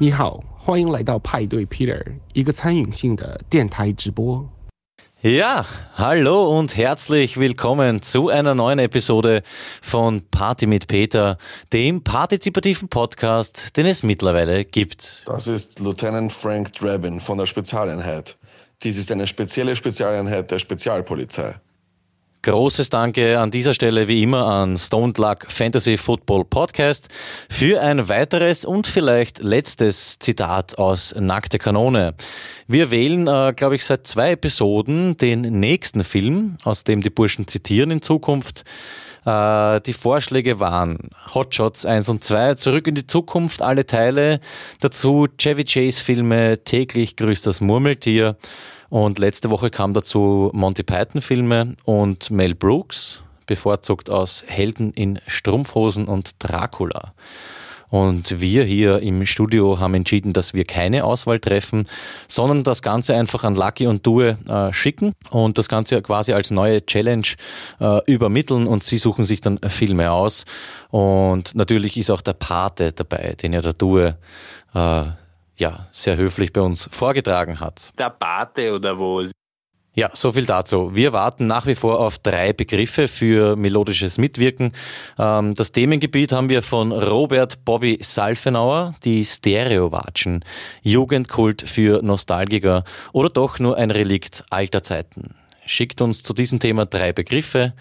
你好，欢迎来到派对 Peter，一个参与性的电台直播。Ja, hallo und herzlich willkommen zu einer neuen Episode von Party mit Peter, dem partizipativen Podcast, den es mittlerweile gibt. Das ist Lieutenant Frank Drabin von der Spezialeinheit. Dies ist eine spezielle Spezialeinheit der Spezialpolizei. Großes Danke an dieser Stelle wie immer an Stone Luck Fantasy Football Podcast für ein weiteres und vielleicht letztes Zitat aus Nackte Kanone. Wir wählen, äh, glaube ich, seit zwei Episoden den nächsten Film, aus dem die Burschen zitieren in Zukunft. Äh, die Vorschläge waren Hotshots 1 und 2, Zurück in die Zukunft, alle Teile, dazu Chevy Chase Filme, täglich grüßt das Murmeltier und letzte Woche kam dazu Monty Python Filme und Mel Brooks, bevorzugt aus Helden in Strumpfhosen und Dracula. Und wir hier im Studio haben entschieden, dass wir keine Auswahl treffen, sondern das Ganze einfach an Lucky und Due äh, schicken und das Ganze quasi als neue Challenge äh, übermitteln und sie suchen sich dann Filme aus. Und natürlich ist auch der Pate dabei, den ja der Due äh, ja, sehr höflich bei uns vorgetragen hat. Der Pate oder wo? Ja, so viel dazu. Wir warten nach wie vor auf drei Begriffe für melodisches Mitwirken. Ähm, das Themengebiet haben wir von Robert Bobby Salfenauer, die Stereowatschen, Jugendkult für Nostalgiker oder doch nur ein Relikt alter Zeiten. Schickt uns zu diesem Thema drei Begriffe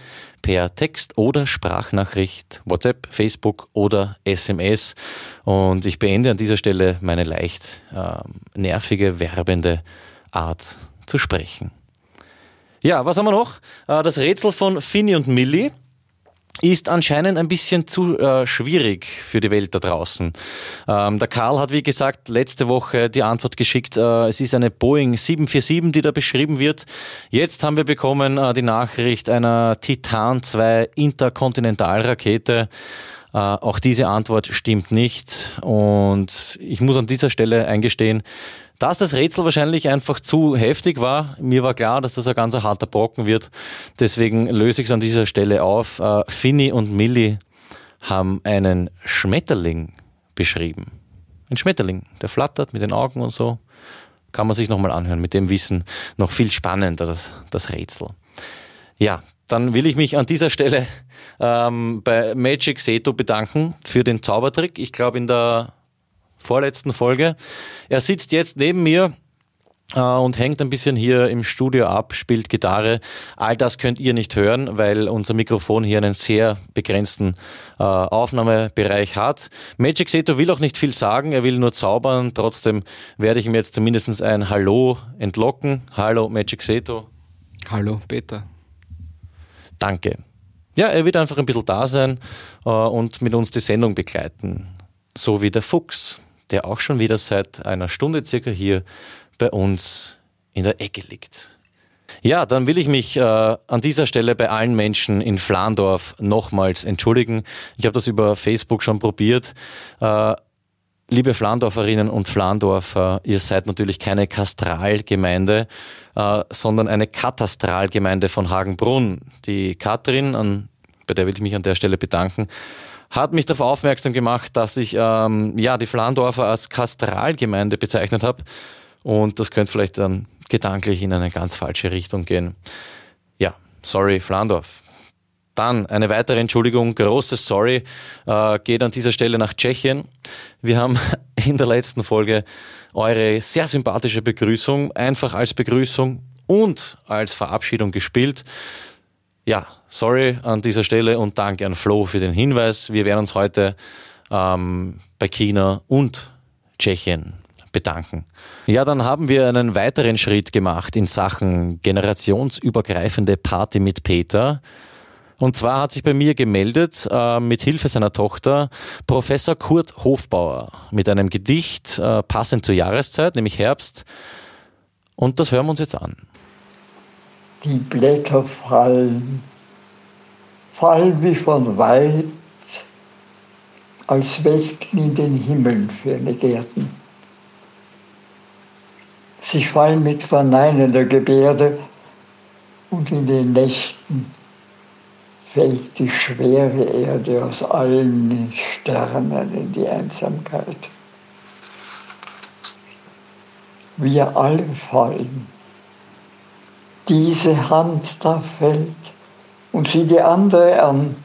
per Text oder Sprachnachricht, WhatsApp, Facebook oder SMS. Und ich beende an dieser Stelle meine leicht äh, nervige, werbende Art zu sprechen. Ja, was haben wir noch? Äh, das Rätsel von Finny und Millie ist anscheinend ein bisschen zu äh, schwierig für die Welt da draußen. Ähm, der Karl hat, wie gesagt, letzte Woche die Antwort geschickt, äh, es ist eine Boeing 747, die da beschrieben wird. Jetzt haben wir bekommen äh, die Nachricht einer Titan 2 Interkontinentalrakete. Äh, auch diese Antwort stimmt nicht und ich muss an dieser Stelle eingestehen, dass das Rätsel wahrscheinlich einfach zu heftig war. Mir war klar, dass das ein ganz harter Brocken wird. Deswegen löse ich es an dieser Stelle auf. Äh, Finny und Millie haben einen Schmetterling beschrieben. Ein Schmetterling, der flattert mit den Augen und so. Kann man sich nochmal anhören. Mit dem Wissen noch viel spannender, das, das Rätsel. Ja, dann will ich mich an dieser Stelle ähm, bei Magic Seto bedanken für den Zaubertrick. Ich glaube, in der vorletzten Folge. Er sitzt jetzt neben mir äh, und hängt ein bisschen hier im Studio ab, spielt Gitarre. All das könnt ihr nicht hören, weil unser Mikrofon hier einen sehr begrenzten äh, Aufnahmebereich hat. Magic Seto will auch nicht viel sagen, er will nur zaubern. Trotzdem werde ich ihm jetzt zumindest ein Hallo entlocken. Hallo Magic Seto. Hallo Peter. Danke. Ja, er wird einfach ein bisschen da sein äh, und mit uns die Sendung begleiten. So wie der Fuchs der auch schon wieder seit einer Stunde circa hier bei uns in der Ecke liegt. Ja, dann will ich mich äh, an dieser Stelle bei allen Menschen in Flandorf nochmals entschuldigen. Ich habe das über Facebook schon probiert. Äh, liebe Flandorferinnen und Flandorfer, ihr seid natürlich keine Kastralgemeinde, äh, sondern eine Katastralgemeinde von Hagenbrunn. Die Katrin, an, bei der will ich mich an der Stelle bedanken, hat mich darauf aufmerksam gemacht, dass ich ähm, ja, die Flandorfer als Kastralgemeinde bezeichnet habe. Und das könnte vielleicht dann gedanklich in eine ganz falsche Richtung gehen. Ja, sorry, Flandorf. Dann eine weitere Entschuldigung, großes Sorry, äh, geht an dieser Stelle nach Tschechien. Wir haben in der letzten Folge eure sehr sympathische Begrüßung einfach als Begrüßung und als Verabschiedung gespielt. Ja, sorry an dieser Stelle und danke an Flo für den Hinweis. Wir werden uns heute ähm, bei China und Tschechien bedanken. Ja, dann haben wir einen weiteren Schritt gemacht in Sachen generationsübergreifende Party mit Peter. Und zwar hat sich bei mir gemeldet, äh, mit Hilfe seiner Tochter, Professor Kurt Hofbauer mit einem Gedicht äh, passend zur Jahreszeit, nämlich Herbst. Und das hören wir uns jetzt an. Die Blätter fallen, fallen wie von weit, als Welken in den Himmeln für eine Gärten. Sie fallen mit verneinender Gebärde und in den Nächten fällt die schwere Erde aus allen Sternen in die Einsamkeit. wir alle fallen. Diese Hand da fällt und sieh die andere an.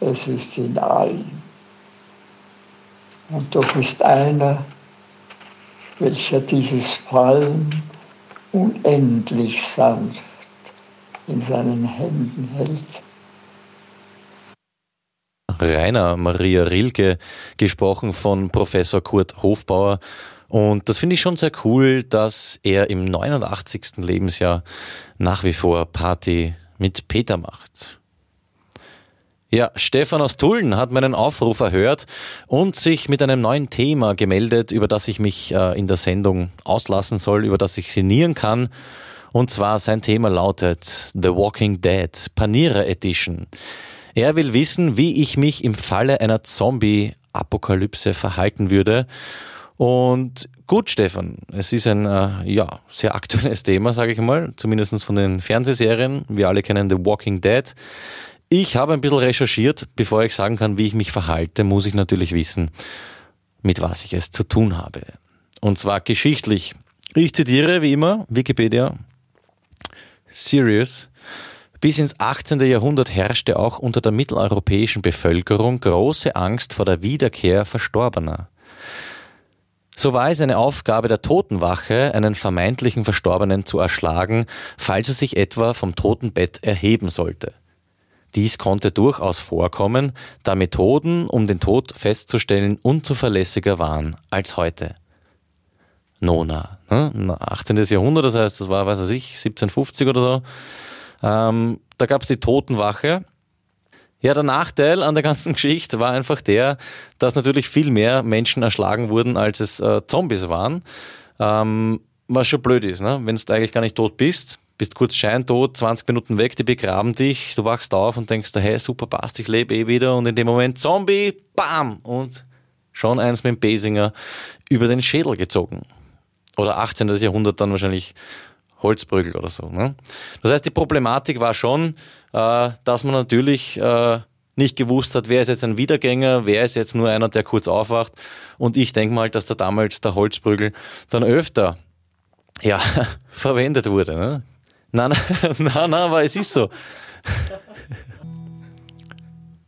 Es ist in allen. Und doch ist einer, welcher dieses Fallen unendlich sanft in seinen Händen hält. Rainer Maria Rilke gesprochen von Professor Kurt Hofbauer. Und das finde ich schon sehr cool, dass er im 89. Lebensjahr nach wie vor Party mit Peter macht. Ja, Stefan aus Tulln hat meinen Aufruf erhört und sich mit einem neuen Thema gemeldet, über das ich mich äh, in der Sendung auslassen soll, über das ich sinnieren kann. Und zwar sein Thema lautet The Walking Dead Panierer Edition. Er will wissen, wie ich mich im Falle einer Zombie-Apokalypse verhalten würde. Und gut, Stefan, es ist ein äh, ja, sehr aktuelles Thema, sage ich mal, zumindest von den Fernsehserien. Wir alle kennen The Walking Dead. Ich habe ein bisschen recherchiert. Bevor ich sagen kann, wie ich mich verhalte, muss ich natürlich wissen, mit was ich es zu tun habe. Und zwar geschichtlich. Ich zitiere wie immer Wikipedia. Serious. Bis ins 18. Jahrhundert herrschte auch unter der mitteleuropäischen Bevölkerung große Angst vor der Wiederkehr Verstorbener. So war es eine Aufgabe der Totenwache, einen vermeintlichen Verstorbenen zu erschlagen, falls er sich etwa vom Totenbett erheben sollte. Dies konnte durchaus vorkommen, da Methoden, um den Tod festzustellen, unzuverlässiger waren als heute. Nona, ne? 18. Jahrhundert, das heißt, das war, weiß ich, 1750 oder so, ähm, da gab es die Totenwache. Ja, der Nachteil an der ganzen Geschichte war einfach der, dass natürlich viel mehr Menschen erschlagen wurden, als es äh, Zombies waren. Ähm, was schon blöd ist, ne? wenn du eigentlich gar nicht tot bist, bist kurz scheintot, 20 Minuten weg, die begraben dich, du wachst auf und denkst, hey, super passt, ich lebe eh wieder und in dem Moment Zombie, bam! Und schon eins mit dem Basinger über den Schädel gezogen. Oder 18. Jahrhundert dann wahrscheinlich Holzbrügel oder so. Ne? Das heißt, die Problematik war schon, äh, dass man natürlich äh, nicht gewusst hat, wer ist jetzt ein Wiedergänger, wer ist jetzt nur einer, der kurz aufwacht. Und ich denke mal, dass da damals der Holzbrügel dann öfter ja, verwendet wurde. Ne? Nein, nein, nein, aber es ist so.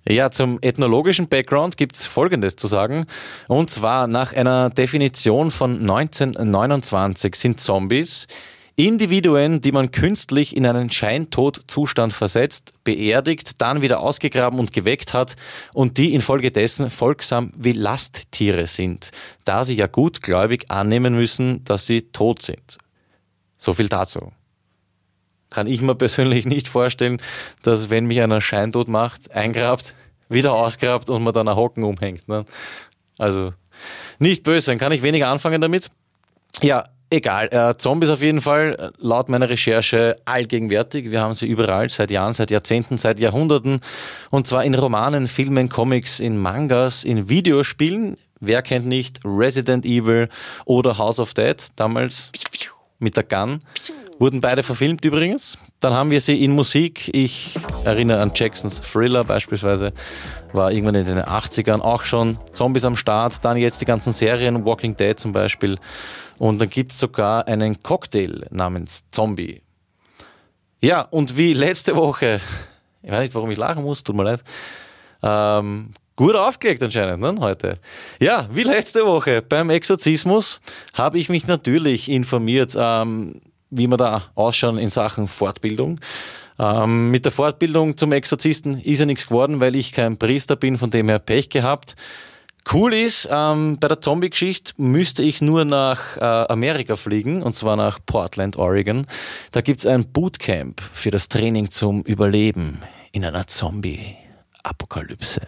Ja, zum ethnologischen Background gibt es Folgendes zu sagen. Und zwar nach einer Definition von 1929 sind Zombies Individuen, die man künstlich in einen Scheintodzustand versetzt, beerdigt, dann wieder ausgegraben und geweckt hat und die infolgedessen folgsam wie Lasttiere sind, da sie ja gutgläubig annehmen müssen, dass sie tot sind. So viel dazu. Kann ich mir persönlich nicht vorstellen, dass wenn mich einer Scheintod macht, eingrabt, wieder ausgrabt und man dann ein Hocken umhängt. Ne? Also nicht böse, dann kann ich weniger anfangen damit. Ja, Egal, äh, Zombies auf jeden Fall, laut meiner Recherche allgegenwärtig. Wir haben sie überall, seit Jahren, seit Jahrzehnten, seit Jahrhunderten. Und zwar in Romanen, Filmen, Comics, in Mangas, in Videospielen. Wer kennt nicht Resident Evil oder House of Dead, damals mit der Gun. Wurden beide verfilmt übrigens. Dann haben wir sie in Musik. Ich erinnere an Jacksons Thriller beispielsweise. War irgendwann in den 80ern auch schon Zombies am Start. Dann jetzt die ganzen Serien, Walking Dead zum Beispiel. Und dann gibt es sogar einen Cocktail namens Zombie. Ja, und wie letzte Woche, ich weiß nicht, warum ich lachen muss, tut mir leid, ähm, gut aufgelegt anscheinend ne, heute. Ja, wie letzte Woche beim Exorzismus habe ich mich natürlich informiert, ähm, wie wir da ausschauen in Sachen Fortbildung. Ähm, mit der Fortbildung zum Exorzisten ist ja nichts geworden, weil ich kein Priester bin, von dem her Pech gehabt. Cool ist, ähm, bei der Zombie-Geschichte müsste ich nur nach äh, Amerika fliegen, und zwar nach Portland, Oregon. Da gibt es ein Bootcamp für das Training zum Überleben in einer Zombie-Apokalypse.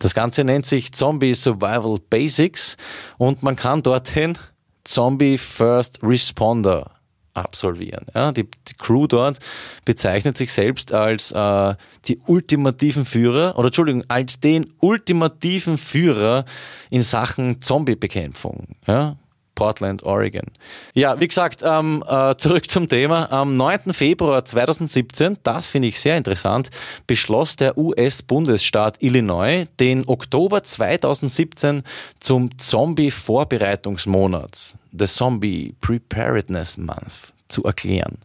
Das Ganze nennt sich Zombie Survival Basics und man kann dorthin Zombie First Responder absolvieren. Ja, die, die, Crew dort bezeichnet sich selbst als äh, die ultimativen Führer oder Entschuldigung, als den ultimativen Führer in Sachen Zombiebekämpfung. Ja. Portland, Oregon. Ja, wie gesagt, ähm, äh, zurück zum Thema. Am 9. Februar 2017, das finde ich sehr interessant, beschloss der US-Bundesstaat Illinois, den Oktober 2017 zum Zombie-Vorbereitungsmonat, the Zombie Preparedness Month, zu erklären.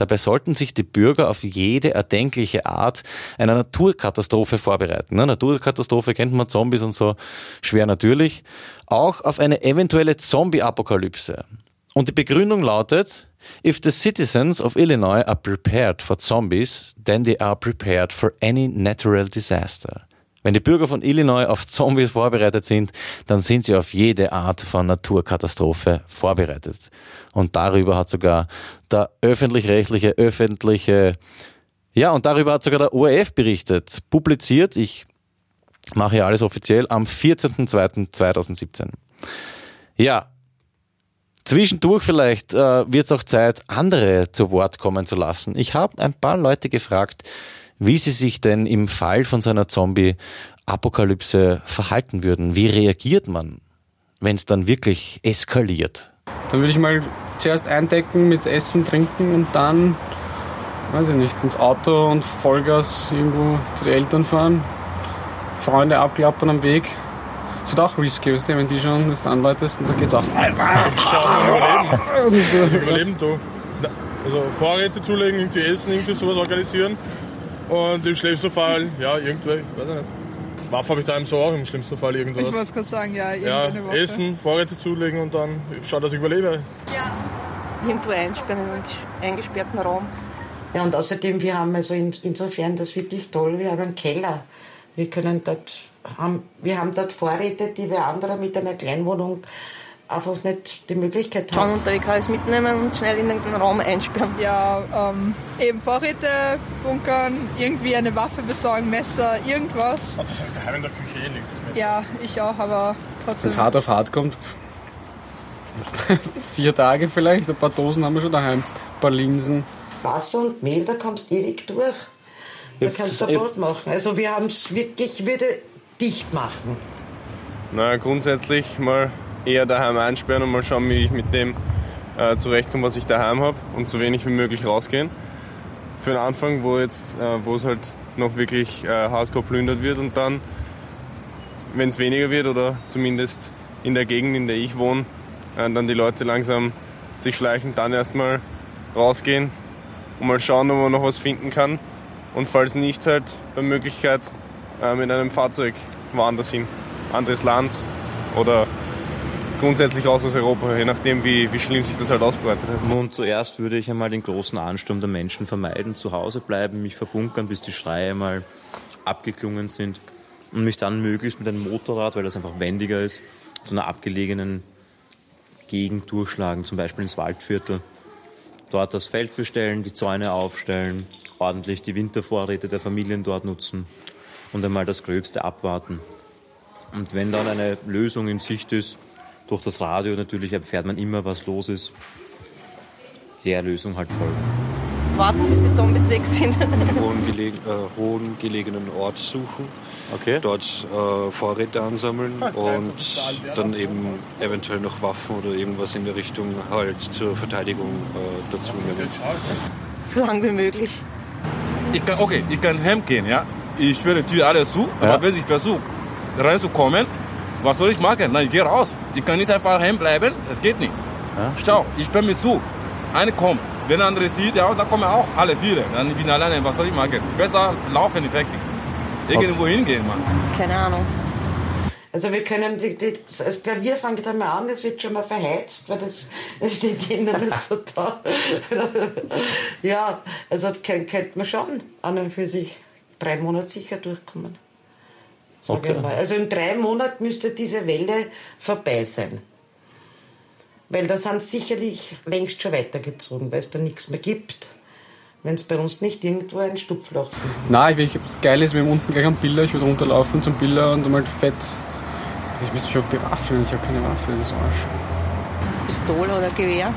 Dabei sollten sich die Bürger auf jede erdenkliche Art einer Naturkatastrophe vorbereiten. Ne? Naturkatastrophe kennt man, Zombies und so, schwer natürlich. Auch auf eine eventuelle Zombie-Apokalypse. Und die Begründung lautet, If the citizens of Illinois are prepared for zombies, then they are prepared for any natural disaster. Wenn die Bürger von Illinois auf Zombies vorbereitet sind, dann sind sie auf jede Art von Naturkatastrophe vorbereitet. Und darüber hat sogar der öffentlich-rechtliche, öffentliche, ja, und darüber hat sogar der ORF berichtet, publiziert, ich mache hier alles offiziell, am 14.02.2017. Ja, Zwischendurch vielleicht äh, wird es auch Zeit, andere zu Wort kommen zu lassen. Ich habe ein paar Leute gefragt, wie sie sich denn im Fall von so einer Zombie-Apokalypse verhalten würden. Wie reagiert man, wenn es dann wirklich eskaliert? Dann würde ich mal zuerst eindecken mit Essen, Trinken und dann, weiß ich nicht, ins Auto und Vollgas irgendwo zu den Eltern fahren, Freunde abklappern am Weg. Das wird auch risky, weißt du, wenn die schon das anläutest und dann geht's auch. Überleben. Also überleben du. Also Vorräte zulegen, irgendwie essen, irgendwie sowas organisieren. Und im schlimmsten Fall, ja, irgendwelche, weiß ich nicht. Waffe habe ich daheim so auch im schlimmsten Fall irgendwas. Ich wollte gerade sagen, ja, ja, irgendeine Waffe. Essen, Vorräte zulegen und dann schauen, dass ich überlebe. Ja. Irgendwo einsperren in einen eingesperrten Raum. Ja, und außerdem, wir haben also in, insofern das wirklich toll, wir haben einen Keller. Wir können dort, haben, wir haben dort Vorräte, die wir andere mit einer Kleinwohnung einfach nicht die Möglichkeit Schon haben. unterwegs alles mitnehmen und schnell in irgendeinen Raum einsperren. Ja, ähm, eben Vorräte bunkern, irgendwie eine Waffe besorgen, Messer, irgendwas. Oh, das ich daheim in der Küche eh liegt, das Messer. Ja, ich auch, aber Wenn trotzdem. es hart auf hart kommt, vier Tage vielleicht, ein paar Dosen haben wir schon daheim, ein paar Linsen. Wasser und Mehl, da kommst du ewig durch. Da kannst du Brot machen. Also wir haben es wirklich wieder dicht machen. Na, grundsätzlich mal eher daheim einsperren und mal schauen, wie ich mit dem äh, zurechtkomme, was ich daheim habe und so wenig wie möglich rausgehen. Für den Anfang, wo jetzt, äh, es halt noch wirklich äh, hardcore plündert wird und dann, wenn es weniger wird oder zumindest in der Gegend, in der ich wohne, äh, dann die Leute langsam sich schleichen, dann erstmal rausgehen und mal schauen, ob man noch was finden kann. Und falls nicht, halt bei Möglichkeit äh, mit einem Fahrzeug woanders hin, anderes Land oder grundsätzlich raus aus Europa, je nachdem, wie, wie schlimm sich das halt ausbreitet. Und zuerst würde ich einmal den großen Ansturm der Menschen vermeiden, zu Hause bleiben, mich verbunkern, bis die Schreie mal abgeklungen sind und mich dann möglichst mit einem Motorrad, weil das einfach wendiger ist, zu einer abgelegenen Gegend durchschlagen, zum Beispiel ins Waldviertel. Dort das Feld bestellen, die Zäune aufstellen, ordentlich die Wintervorräte der Familien dort nutzen und einmal das Gröbste abwarten. Und wenn dann eine Lösung in Sicht ist, durch das Radio natürlich erfährt man immer, was los ist, der Lösung halt folgen. Warten, bis die Zombies weg sind. hohen, geleg äh, hohen gelegenen Ort suchen, Okay. dort äh, Vorräte ansammeln und dann eben eventuell noch Waffen oder irgendwas in der Richtung halt zur Verteidigung äh, dazu nehmen. so lang wie möglich. Ich kann, okay, ich kann heimgehen, ja. Ich sperre die Tür alles zu, Ja. aber wenn ich versuche reinzukommen, was soll ich machen? Nein, ich gehe raus. Ich kann nicht einfach heim bleiben, das geht nicht. Ja. Schau, ich sperre mir zu. Eine kommt, wenn der andere sieht, ja, dann kommen auch alle viele. Dann bin ich alleine, was soll ich machen? Besser laufen, nicht weg. Irgendwo hingehen, Mann. Keine Ahnung. Also wir können, die, die, das Klavier fängt einmal an, das wird schon mal verheizt, weil das, das steht innen nicht so da. ja, also das könnt, könnte man schon an und für sich drei Monate sicher durchkommen. Okay. mal. Also in drei Monaten müsste diese Welle vorbei sein. Weil da sind sicherlich längst schon weitergezogen, weil es da nichts mehr gibt. Wenn es bei uns nicht irgendwo ein Stupfloch findet. Nein, ich, ich, geil ist, wir haben unten gleich einen Biller, ich würde runterlaufen zum Biller und einmal fett. Ich müsste mich auch bewaffnen, ich habe keine Waffe, das ist Arsch. Pistole oder Gewehr.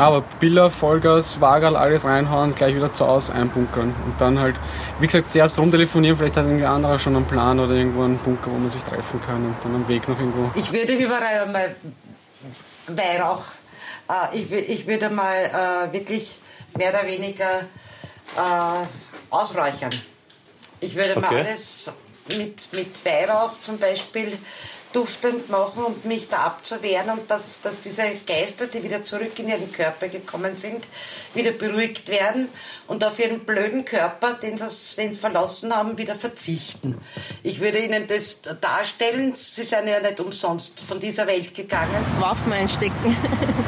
Aber Biller, Vollgas, Wagerl, alles reinhauen, gleich wieder zu Hause einbunkern. Und dann halt, wie gesagt, zuerst rumtelefonieren, vielleicht hat irgendwie anderer schon einen Plan oder irgendwo einen Bunker, wo man sich treffen kann und dann am Weg noch irgendwo. Ich würde überall einmal Weihrauch. Äh, ich, wü- ich würde mal äh, wirklich mehr oder weniger äh, ausräuchern. Ich würde mal Okay. alles mit, mit Weihrauch zum Beispiel duftend machen, um mich da abzuwehren und dass, dass diese Geister, die wieder zurück in ihren Körper gekommen sind, wieder beruhigt werden und auf ihren blöden Körper, den sie, den sie verlassen haben, wieder verzichten. Ich würde ihnen das darstellen, sie sind ja nicht umsonst von dieser Welt gegangen. Waffen einstecken.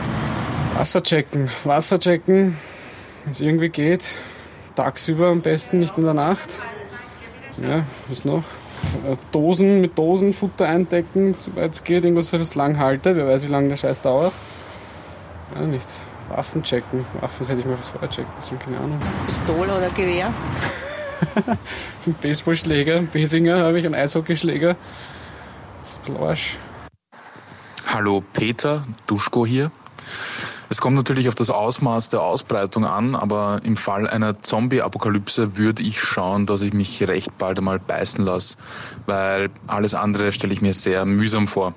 Wasser checken. Wasser checken, wenn es irgendwie geht. Tagsüber am besten, nicht in der Nacht. Ja, was noch? Dosen mit Dosen Futter eindecken, soweit es geht. Irgendwas, das lang haltet. Wer weiß, wie lange der Scheiß dauert. Ja, nicht. Waffen checken. Waffen hätte ich mal vorher checken sollen, keine Ahnung. Pistole oder Gewehr. Einen Baseballschläger, einen Besinger habe ich, einen Eishockeyschläger. Das ist ein bisschen Arsch. Hallo Peter, Duschko hier. Es kommt natürlich auf das Ausmaß der Ausbreitung an, aber im Fall einer Zombie-Apokalypse würde ich schauen, dass ich mich recht bald einmal beißen lasse, weil alles andere stelle ich mir sehr mühsam vor.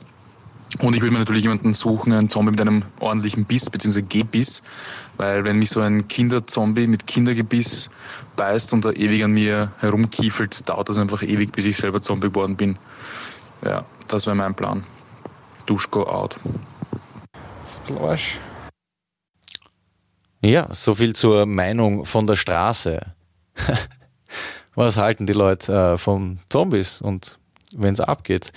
Und ich würde mir natürlich jemanden suchen, einen Zombie mit einem ordentlichen Biss bzw. Gebiss, weil wenn mich so ein Kinderzombie mit Kindergebiss beißt und da ewig an mir herumkiefelt, dauert das einfach ewig, bis ich selber Zombie geworden bin. Ja, das wäre mein Plan. Duschko out. Das ist ein bisschen Arsch. Ja, so viel zur Meinung von der Straße. Was halten die Leute äh, von Zombies und wenn es abgeht?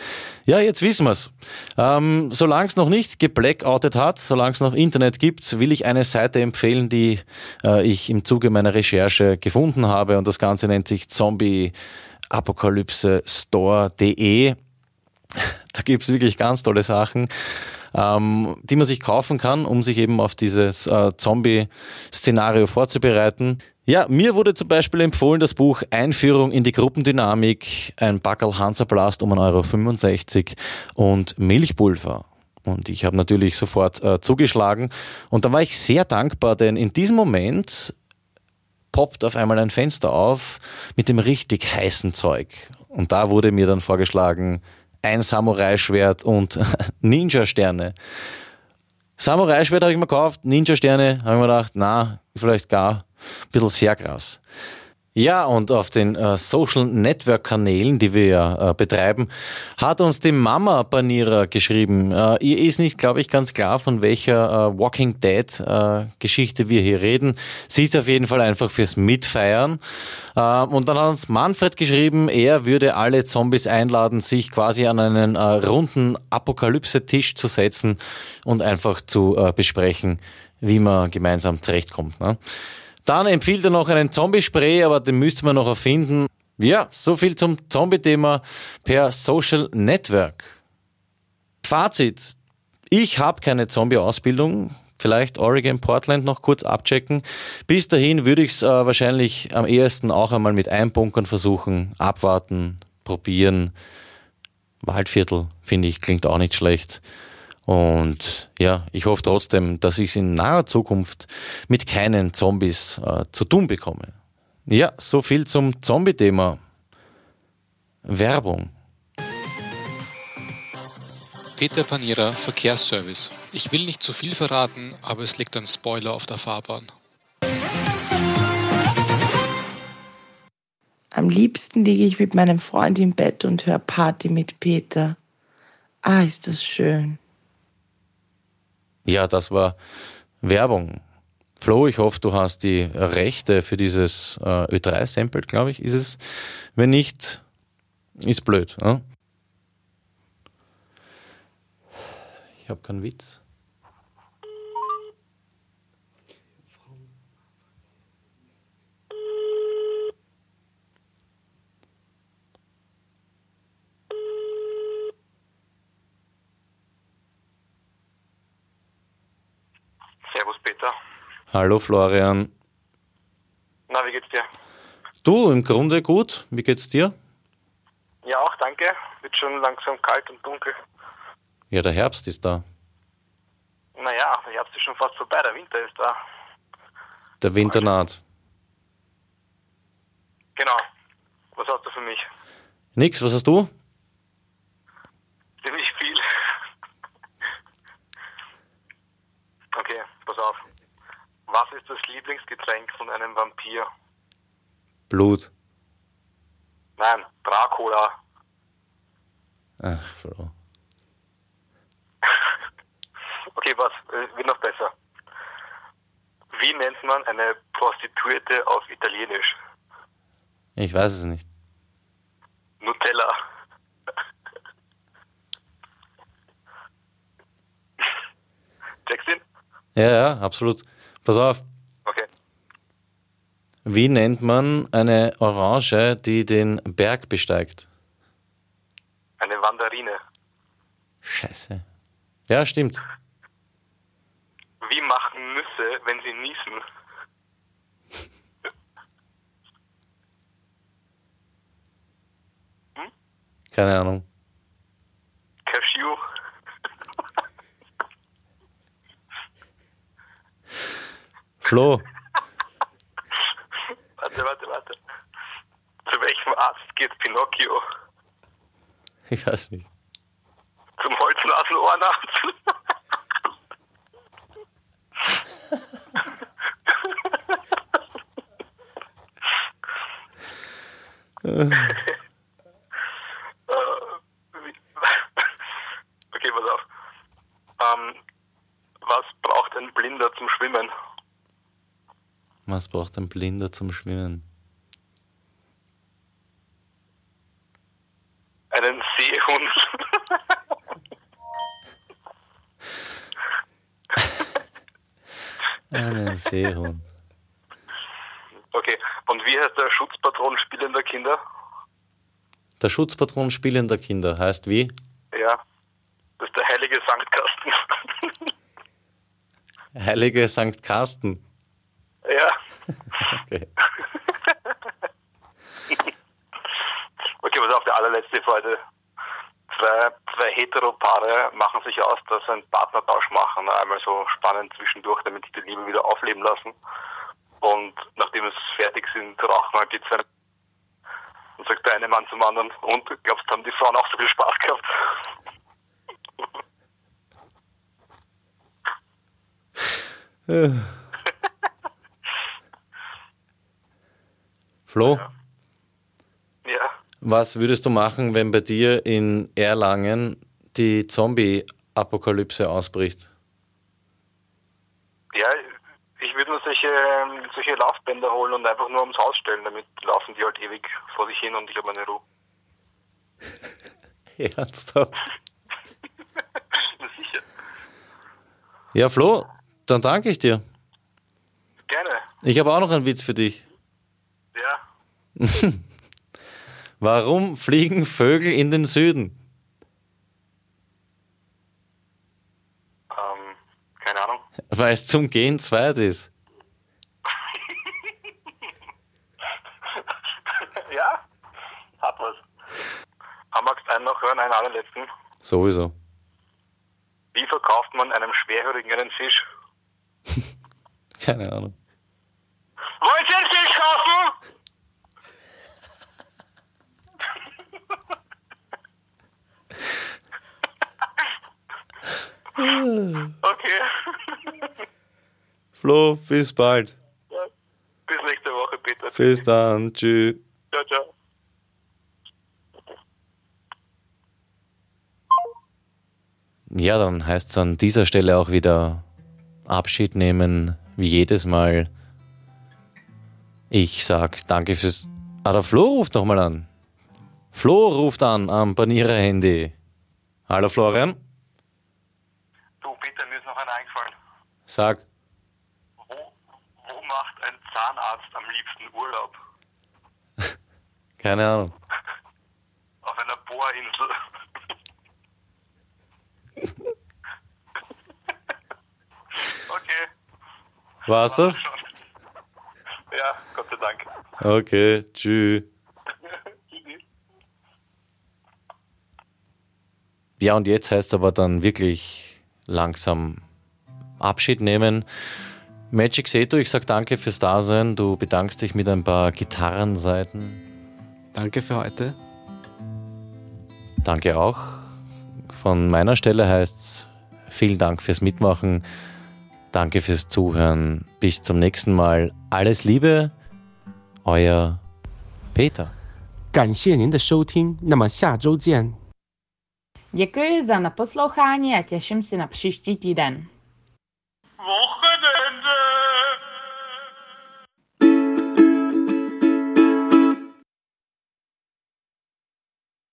Ja, jetzt wissen wir's. Ähm, solange es noch nicht geblackoutet hat, solange es noch Internet gibt, will ich eine Seite empfehlen, die äh, ich im Zuge meiner Recherche gefunden habe und das Ganze nennt sich Zombie Apokalypse Store.de. Da gibt's wirklich ganz tolle Sachen, ähm, die man sich kaufen kann, um sich eben auf dieses äh, Zombie-Szenario vorzubereiten. Ja, mir wurde zum Beispiel empfohlen das Buch Einführung in die Gruppendynamik, ein Backerl Hansaplast um 1,65 Euro und Milchpulver. Und ich habe natürlich sofort äh, zugeschlagen. Und da war ich sehr dankbar, denn in diesem Moment poppt auf einmal ein Fenster auf mit dem richtig heißen Zeug. Und da wurde mir dann vorgeschlagen, ein Samurai-Schwert und Ninja-Sterne. Samurai-Schwert habe ich mir gekauft, Ninja-Sterne habe ich mir gedacht, na, vielleicht gar ein bisschen sehr krass. Ja, und auf den äh, Social Network Kanälen, die wir ja äh, betreiben, hat uns die Mama Banierer geschrieben. Äh, ihr ist nicht, glaube ich, ganz klar, von welcher äh, Walking Dead äh, Geschichte wir hier reden. Sie ist auf jeden Fall einfach fürs Mitfeiern. Äh, und dann hat uns Manfred geschrieben, er würde alle Zombies einladen, sich quasi an einen runden Apokalypse-Tisch zu setzen und einfach zu besprechen, wie man gemeinsam zurechtkommt. Ne? Dann empfiehlt er noch einen Zombie-Spray, aber den müsste man noch erfinden. Ja, so viel zum Zombie-Thema per Social Network. Fazit. Ich habe keine Zombie-Ausbildung. Vielleicht Oregon, Portland noch kurz abchecken. Bis dahin würde ich es äh, wahrscheinlich am ehesten auch einmal mit Einbunkern versuchen. Abwarten, probieren. Waldviertel, finde ich, klingt auch nicht schlecht. Und ja, ich hoffe trotzdem, dass ich es in naher Zukunft mit keinen Zombies äh, zu tun bekomme. Ja, so viel zum Zombie-Thema. Werbung. Peter Panierer, Verkehrsservice. Ich will nicht zu viel verraten, aber es liegt ein Spoiler auf der Fahrbahn. Am liebsten liege ich mit meinem Freund im Bett und höre Party mit Peter. Ah, ist das schön. Ja, das war Werbung. Flo, ich hoffe, du hast die Rechte für dieses äh, Ö3-Sample, glaube ich, ist es. Wenn nicht, ist blöd. Ne? Ich habe keinen Witz. Servus Peter. Hallo Florian. Na, wie geht's dir? Du, im Grunde gut. Wie geht's dir? Ja, auch danke. Wird schon langsam kalt und dunkel. Ja, der Herbst ist da. Naja, der Herbst ist schon fast vorbei, der Winter ist da. Der Winter naht. Genau. Was hast du für mich? Nix, was hast du? das Lieblingsgetränk von einem Vampir? Blut. Nein, Dracula. Ach, Frau. okay, was? Äh, wird noch besser. Wie nennt man eine Prostituierte auf Italienisch? Ich weiß es nicht. Nutella. Jackson? Ja, ja, absolut. Pass auf, wie nennt man eine Orange, die den Berg besteigt? Eine Wanderine. Scheiße. Ja, stimmt. Wie machen Nüsse, wenn sie niesen? Keine Ahnung. Cashew. Flo, Zu welchem Arzt geht Pinocchio? ich weiß nicht. Zum Holznasenohrenarzt. okay, pass auf. Ähm, was braucht ein Blinder zum Schwimmen? Was braucht ein Blinder zum Schwimmen? Einen Seehund. Einen Seehund. Okay, und wie heißt der Schutzpatron spielender Kinder? Der Schutzpatron spielender Kinder heißt wie? Ja, das ist der heilige Sanktkasten. Heilige St. Carsten. ja. Okay. Okay, pass auf, der allerletzte für heute. Zwei, zwei Heteropaare machen sich aus, dass sie einen Partnertausch machen. Einmal so spannend zwischendurch, damit sie die Liebe wieder aufleben lassen. Und nachdem es fertig sind, rauchen halt die zwei. Und sagt der eine Mann zum anderen, und glaubst haben die Frauen auch so viel Spaß gehabt? Flo, Ja. Was würdest du machen, wenn bei dir in Erlangen die Zombie-Apokalypse ausbricht? Ja, ich würde mir solche, ähm, solche Laufbänder holen und einfach nur ums Haus stellen, damit laufen die halt ewig vor sich hin und ich habe meine Ruhe. Ernsthaft? Ja, Flo, dann danke ich dir. Gerne. Ich habe auch noch einen Witz für dich. Ja. Warum fliegen Vögel in den Süden? Ähm, keine Ahnung. Weil es zum Gehen zweit ist. ja, hat was. Magst du einen noch hören, einen allerletzten? Sowieso. Wie verkauft man einem Schwerhörigen einen Fisch? Keine Ahnung. Wollt ihr einen Fisch kaufen? Okay. Flo, bis bald. Bis nächste Woche, Peter. Bis dann. Tschüss. Ciao, ciao. Ja, dann heißt es an dieser Stelle auch wieder Abschied nehmen, wie jedes Mal. Ich sag danke fürs. Ah, der Flo ruft noch mal an. Flo ruft an am Panierer-Handy. Hallo Florian, Peter, mir ist noch einer eingefallen. sag. Wo macht ein Zahnarzt am liebsten Urlaub? Keine Ahnung. Auf einer Bohrinsel. okay. War's das? Ja, Gott sei Dank. Okay, tschüss. Ja, und jetzt heißt es aber dann wirklich langsam Abschied nehmen. Magic Seto, ich sag danke fürs Dasein. Du bedankst dich mit ein paar Gitarrenseiten. Danke für heute. Danke auch. Von meiner Stelle heißt es vielen Dank fürs Mitmachen. Danke fürs Zuhören. Bis zum nächsten Mal. Alles Liebe, euer Peter. 感谢您的收听，那么下周见。 Děkuji za naposlouchání a těším se na příští týden. Wochenende!